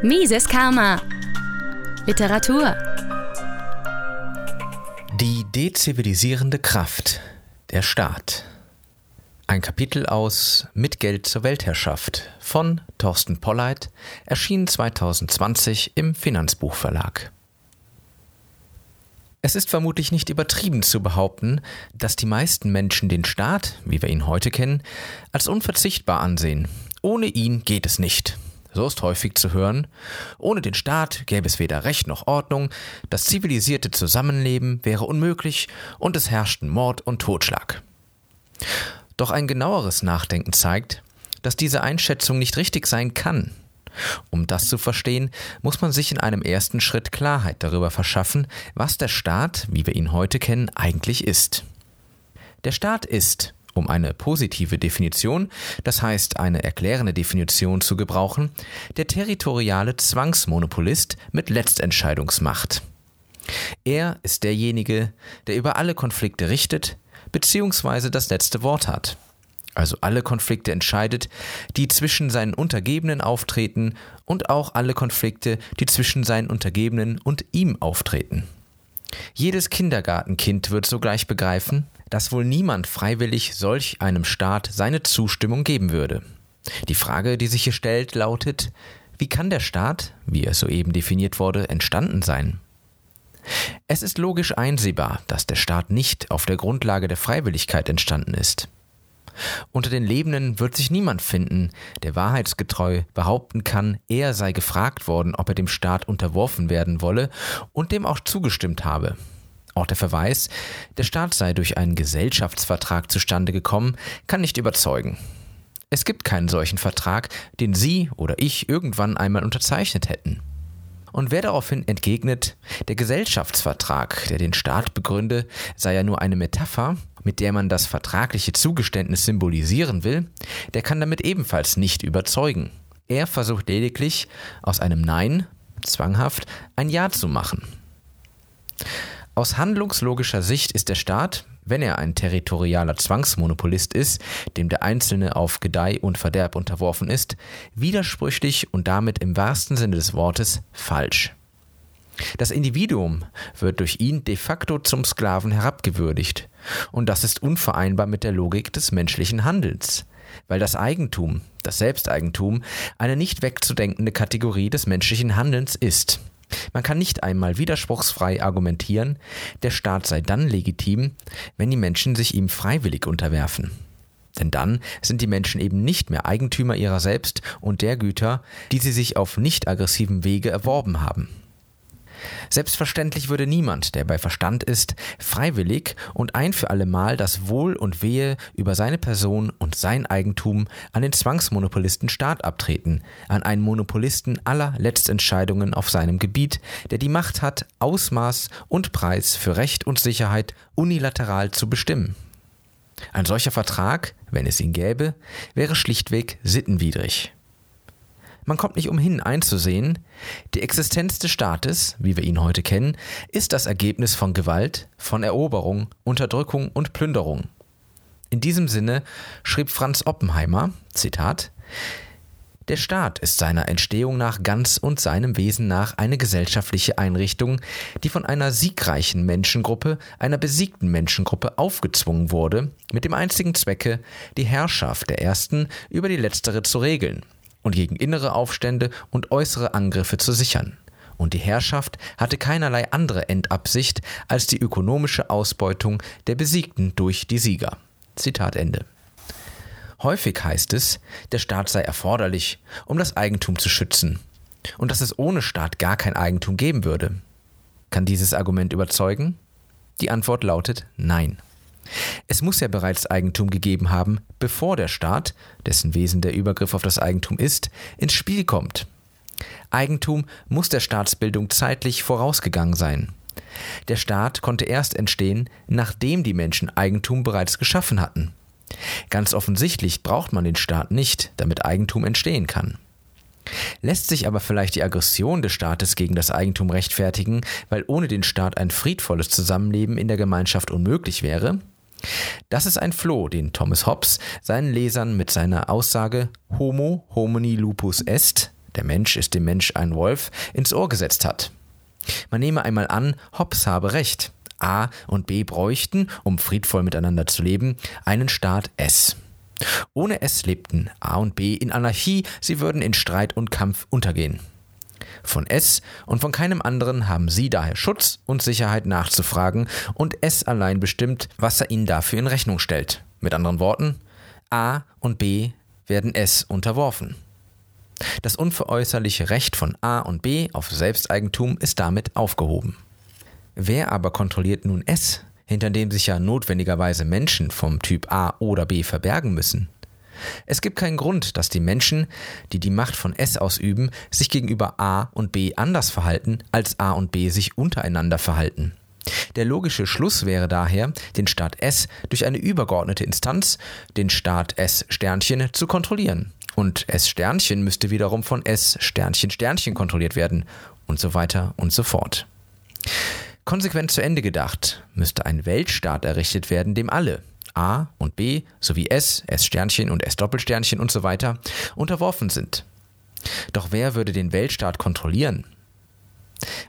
Mises Karma. Literatur. Die dezivilisierende Kraft. Der Staat. Ein Kapitel aus Mit Geld zur Weltherrschaft von Thorsten Polleit, erschien 2020 im Finanzbuchverlag. Es ist vermutlich nicht übertrieben zu behaupten, dass die meisten Menschen den Staat, wie wir ihn heute kennen, als unverzichtbar ansehen. Ohne ihn geht es nicht. So ist häufig zu hören, ohne den Staat gäbe es weder Recht noch Ordnung, das zivilisierte Zusammenleben wäre unmöglich und es herrschten Mord und Totschlag. Doch ein genaueres Nachdenken zeigt, dass diese Einschätzung nicht richtig sein kann. Um das zu verstehen, muss man sich in einem ersten Schritt Klarheit darüber verschaffen, was der Staat, wie wir ihn heute kennen, eigentlich ist. Der Staat ist, um eine positive Definition, das heißt eine erklärende Definition zu gebrauchen, der territoriale Zwangsmonopolist mit Letztentscheidungsmacht. Er ist derjenige, der über alle Konflikte richtet, beziehungsweise das letzte Wort hat also alle Konflikte entscheidet, die zwischen seinen Untergebenen auftreten und auch alle Konflikte, die zwischen seinen Untergebenen und ihm auftreten. Jedes Kindergartenkind wird sogleich begreifen, dass wohl niemand freiwillig solch einem Staat seine Zustimmung geben würde. Die Frage, die sich hier stellt, lautet, wie kann der Staat, wie er soeben definiert wurde, entstanden sein? Es ist logisch einsehbar, dass der Staat nicht auf der Grundlage der Freiwilligkeit entstanden ist. Unter den Lebenden wird sich niemand finden, der wahrheitsgetreu behaupten kann, er sei gefragt worden, ob er dem Staat unterworfen werden wolle und dem auch zugestimmt habe. Auch der Verweis, der Staat sei durch einen Gesellschaftsvertrag zustande gekommen, kann nicht überzeugen. Es gibt keinen solchen Vertrag, den Sie oder ich irgendwann einmal unterzeichnet hätten. Und wer daraufhin entgegnet, der Gesellschaftsvertrag, der den Staat begründe, sei ja nur eine Metapher, mit der man das vertragliche Zugeständnis symbolisieren will, der kann damit ebenfalls nicht überzeugen. Er versucht lediglich, aus einem Nein, zwanghaft, ein Ja zu machen. Aus handlungslogischer Sicht ist der Staat, wenn er ein territorialer Zwangsmonopolist ist, dem der Einzelne auf Gedeih und Verderb unterworfen ist, widersprüchlich und damit im wahrsten Sinne des Wortes falsch. Das Individuum wird durch ihn de facto zum Sklaven herabgewürdigt, und das ist unvereinbar mit der Logik des menschlichen Handelns, weil das Eigentum, das Selbsteigentum, eine nicht wegzudenkende Kategorie des menschlichen Handelns ist. Man kann nicht einmal widerspruchsfrei argumentieren, der Staat sei dann legitim, wenn die Menschen sich ihm freiwillig unterwerfen. Denn dann sind die Menschen eben nicht mehr Eigentümer ihrer selbst und der Güter, die sie sich auf nicht aggressivem Wege erworben haben. Selbstverständlich würde niemand, der bei Verstand ist, freiwillig und ein für allemal das Wohl und Wehe über seine Person und sein Eigentum an den Zwangsmonopolisten Staat abtreten, an einen Monopolisten aller Letztentscheidungen auf seinem Gebiet, der die Macht hat, Ausmaß und Preis für Recht und Sicherheit unilateral zu bestimmen. Ein solcher Vertrag, wenn es ihn gäbe, wäre schlichtweg sittenwidrig. Man kommt nicht umhin einzusehen, die Existenz des Staates, wie wir ihn heute kennen, ist das Ergebnis von Gewalt, von Eroberung, Unterdrückung und Plünderung. In diesem Sinne schrieb Franz Oppenheimer, Zitat, der Staat ist seiner Entstehung nach ganz und seinem Wesen nach eine gesellschaftliche Einrichtung, die von einer siegreichen Menschengruppe, einer besiegten Menschengruppe aufgezwungen wurde, mit dem einzigen Zwecke, die Herrschaft der ersten über die letztere zu regeln und gegen innere Aufstände und äußere Angriffe zu sichern. Und die Herrschaft hatte keinerlei andere Endabsicht als die ökonomische Ausbeutung der Besiegten durch die Sieger. Zitat Ende. Häufig heißt es, der Staat sei erforderlich, um das Eigentum zu schützen, und dass es ohne Staat gar kein Eigentum geben würde. Kann dieses Argument überzeugen? Die Antwort lautet Nein. Es muss ja bereits Eigentum gegeben haben, bevor der Staat, dessen Wesen der Übergriff auf das Eigentum ist, ins Spiel kommt. Eigentum muss der Staatsbildung zeitlich vorausgegangen sein. Der Staat konnte erst entstehen, nachdem die Menschen Eigentum bereits geschaffen hatten. Ganz offensichtlich braucht man den Staat nicht, damit Eigentum entstehen kann. Lässt sich aber vielleicht die Aggression des Staates gegen das Eigentum rechtfertigen, weil ohne den Staat ein friedvolles Zusammenleben in der Gemeinschaft unmöglich wäre? Das ist ein Floh, den Thomas Hobbes seinen Lesern mit seiner Aussage Homo homini lupus est, der Mensch ist dem Mensch ein Wolf, ins Ohr gesetzt hat. Man nehme einmal an, Hobbes habe recht. A und B bräuchten, um friedvoll miteinander zu leben, einen Staat S. Ohne S lebten A und B in Anarchie, sie würden in Streit und Kampf untergehen. Von S und von keinem anderen haben sie daher Schutz und Sicherheit nachzufragen und S allein bestimmt, was er ihnen dafür in Rechnung stellt. Mit anderen Worten, A und B werden S unterworfen. Das unveräußerliche Recht von A und B auf Selbsteigentum ist damit aufgehoben. Wer aber kontrolliert nun S, hinter dem sich ja notwendigerweise Menschen vom Typ A oder B verbergen müssen? Es gibt keinen Grund, dass die Menschen, die die Macht von S ausüben, sich gegenüber A und B anders verhalten, als A und B sich untereinander verhalten. Der logische Schluss wäre daher, den Staat S durch eine übergeordnete Instanz, den Staat S Sternchen, zu kontrollieren. Und S Sternchen müsste wiederum von S Sternchen Sternchen kontrolliert werden und so weiter und so fort. Konsequent zu Ende gedacht, müsste ein Weltstaat errichtet werden, dem alle, A und B sowie S, S Sternchen und S Doppelsternchen und so weiter unterworfen sind. Doch wer würde den Weltstaat kontrollieren?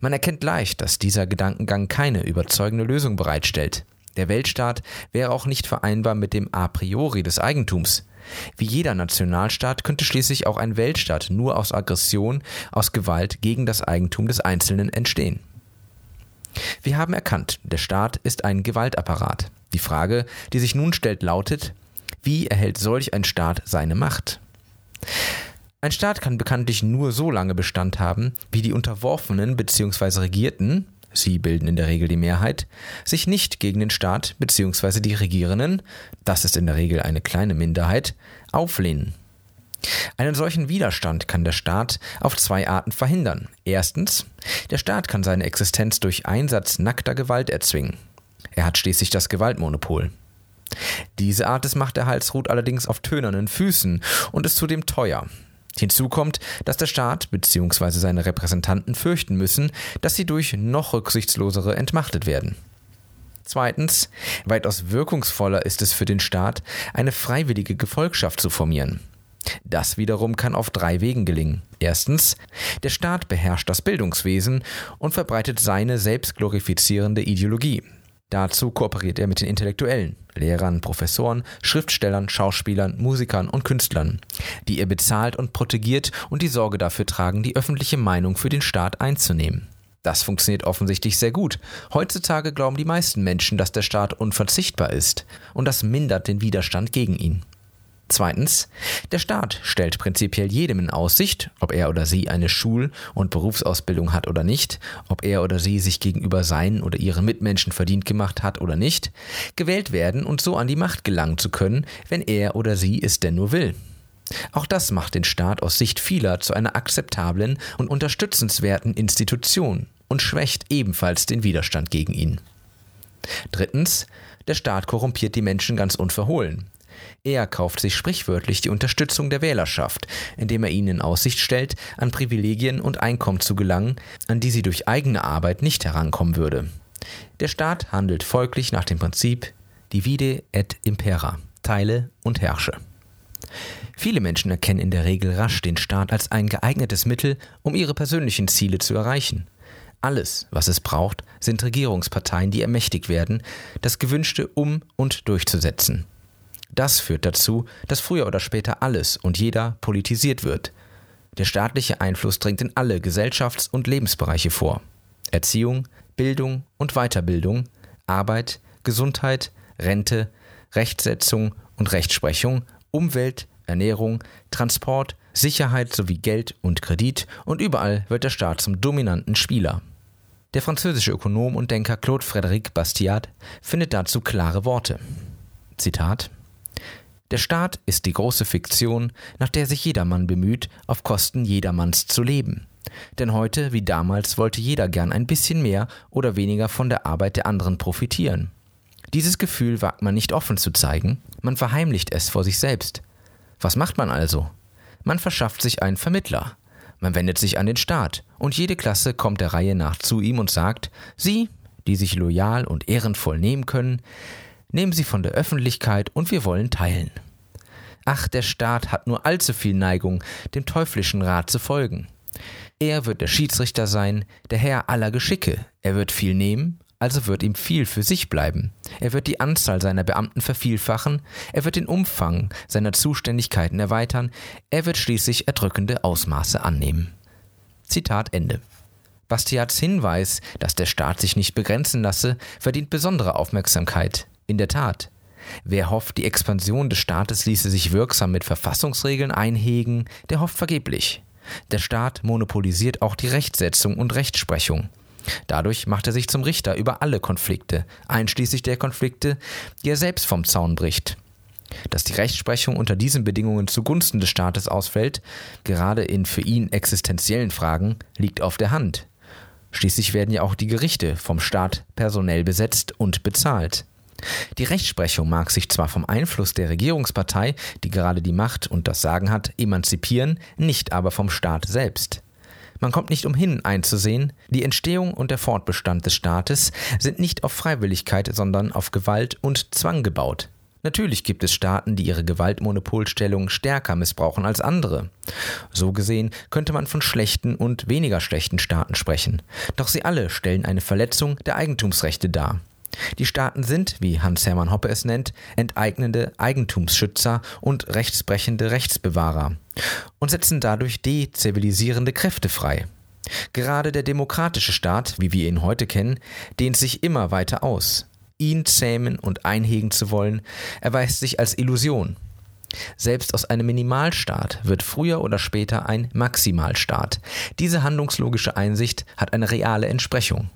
Man erkennt leicht, dass dieser Gedankengang keine überzeugende Lösung bereitstellt. Der Weltstaat wäre auch nicht vereinbar mit dem A priori des Eigentums. Wie jeder Nationalstaat könnte schließlich auch ein Weltstaat nur aus Aggression, aus Gewalt gegen das Eigentum des Einzelnen entstehen. Wir haben erkannt, der Staat ist ein Gewaltapparat. Die Frage, die sich nun stellt, lautet, wie erhält solch ein Staat seine Macht? Ein Staat kann bekanntlich nur so lange Bestand haben, wie die Unterworfenen bzw. Regierten, sie bilden in der Regel die Mehrheit, sich nicht gegen den Staat bzw. die Regierenden, das ist in der Regel eine kleine Minderheit, auflehnen. Einen solchen Widerstand kann der Staat auf zwei Arten verhindern. Erstens, der Staat kann seine Existenz durch Einsatz nackter Gewalt erzwingen. Er hat schließlich das Gewaltmonopol. Diese Art des Machterhalts ruht allerdings auf tönernen Füßen und ist zudem teuer. Hinzu kommt, dass der Staat bzw. seine Repräsentanten fürchten müssen, dass sie durch noch rücksichtslosere entmachtet werden. Zweitens, weitaus wirkungsvoller ist es für den Staat, eine freiwillige Gefolgschaft zu formieren. Das wiederum kann auf drei Wegen gelingen. Erstens, der Staat beherrscht das Bildungswesen und verbreitet seine selbstglorifizierende Ideologie. Dazu kooperiert er mit den Intellektuellen, Lehrern, Professoren, Schriftstellern, Schauspielern, Musikern und Künstlern, die er bezahlt und protegiert und die Sorge dafür tragen, die öffentliche Meinung für den Staat einzunehmen. Das funktioniert offensichtlich sehr gut. Heutzutage glauben die meisten Menschen, dass der Staat unverzichtbar ist, und das mindert den Widerstand gegen ihn. Zweitens, der Staat stellt prinzipiell jedem in Aussicht, ob er oder sie eine Schul- und Berufsausbildung hat oder nicht, ob er oder sie sich gegenüber seinen oder ihren Mitmenschen verdient gemacht hat oder nicht, gewählt werden und so an die Macht gelangen zu können, wenn er oder sie es denn nur will. Auch das macht den Staat aus Sicht vieler zu einer akzeptablen und unterstützenswerten Institution und schwächt ebenfalls den Widerstand gegen ihn. Drittens, der Staat korrumpiert die Menschen ganz unverhohlen. Er kauft sich sprichwörtlich die Unterstützung der Wählerschaft, indem er ihnen in Aussicht stellt, an Privilegien und Einkommen zu gelangen, an die sie durch eigene Arbeit nicht herankommen würde. Der Staat handelt folglich nach dem Prinzip divide et impera, teile und herrsche. Viele Menschen erkennen in der Regel rasch den Staat als ein geeignetes Mittel, um ihre persönlichen Ziele zu erreichen. Alles, was es braucht, sind Regierungsparteien, die ermächtigt werden, das Gewünschte um und durchzusetzen. Das führt dazu, dass früher oder später alles und jeder politisiert wird. Der staatliche Einfluss dringt in alle Gesellschafts- und Lebensbereiche vor. Erziehung, Bildung und Weiterbildung, Arbeit, Gesundheit, Rente, Rechtsetzung und Rechtsprechung, Umwelt, Ernährung, Transport, Sicherheit sowie Geld und Kredit und überall wird der Staat zum dominanten Spieler. Der französische Ökonom und Denker Claude Frédéric Bastiat findet dazu klare Worte. Zitat der Staat ist die große Fiktion, nach der sich jedermann bemüht, auf Kosten jedermanns zu leben. Denn heute wie damals wollte jeder gern ein bisschen mehr oder weniger von der Arbeit der anderen profitieren. Dieses Gefühl wagt man nicht offen zu zeigen, man verheimlicht es vor sich selbst. Was macht man also? Man verschafft sich einen Vermittler. Man wendet sich an den Staat und jede Klasse kommt der Reihe nach zu ihm und sagt, Sie, die sich loyal und ehrenvoll nehmen können, nehmen Sie von der Öffentlichkeit und wir wollen teilen. ach, der Staat hat nur allzu viel Neigung, dem teuflischen Rat zu folgen. Er wird der Schiedsrichter sein, der Herr aller Geschicke. Er wird viel nehmen, also wird ihm viel für sich bleiben. Er wird die Anzahl seiner Beamten vervielfachen, er wird den Umfang seiner Zuständigkeiten erweitern, er wird schließlich erdrückende Ausmaße annehmen. Zitat Ende. Bastiats Hinweis, dass der Staat sich nicht begrenzen lasse, verdient besondere Aufmerksamkeit. In der Tat. Wer hofft, die Expansion des Staates ließe sich wirksam mit Verfassungsregeln einhegen, der hofft vergeblich. Der Staat monopolisiert auch die Rechtsetzung und Rechtsprechung. Dadurch macht er sich zum Richter über alle Konflikte, einschließlich der Konflikte, die er selbst vom Zaun bricht. Dass die Rechtsprechung unter diesen Bedingungen zugunsten des Staates ausfällt, gerade in für ihn existenziellen Fragen, liegt auf der Hand. Schließlich werden ja auch die Gerichte vom Staat personell besetzt und bezahlt. Die Rechtsprechung mag sich zwar vom Einfluss der Regierungspartei, die gerade die Macht und das Sagen hat, emanzipieren, nicht aber vom Staat selbst. Man kommt nicht umhin einzusehen, die Entstehung und der Fortbestand des Staates sind nicht auf Freiwilligkeit, sondern auf Gewalt und Zwang gebaut. Natürlich gibt es Staaten, die ihre Gewaltmonopolstellung stärker missbrauchen als andere. So gesehen könnte man von schlechten und weniger schlechten Staaten sprechen. Doch sie alle stellen eine Verletzung der Eigentumsrechte dar. Die Staaten sind, wie Hans-Hermann Hoppe es nennt, enteignende Eigentumsschützer und rechtsbrechende Rechtsbewahrer und setzen dadurch dezivilisierende Kräfte frei. Gerade der demokratische Staat, wie wir ihn heute kennen, dehnt sich immer weiter aus. Ihn zähmen und einhegen zu wollen, erweist sich als Illusion. Selbst aus einem Minimalstaat wird früher oder später ein Maximalstaat. Diese handlungslogische Einsicht hat eine reale Entsprechung.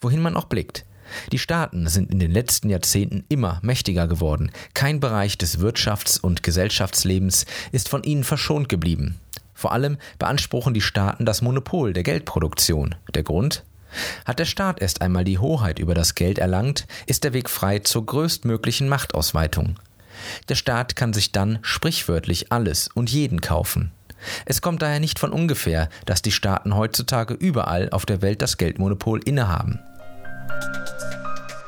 Wohin man auch blickt, die Staaten sind in den letzten Jahrzehnten immer mächtiger geworden. Kein Bereich des Wirtschafts- und Gesellschaftslebens ist von ihnen verschont geblieben. Vor allem beanspruchen die Staaten das Monopol der Geldproduktion. Der Grund? Hat der Staat erst einmal die Hoheit über das Geld erlangt, ist der Weg frei zur größtmöglichen Machtausweitung. Der Staat kann sich dann sprichwörtlich alles und jeden kaufen. Es kommt daher nicht von ungefähr, dass die Staaten heutzutage überall auf der Welt das Geldmonopol innehaben.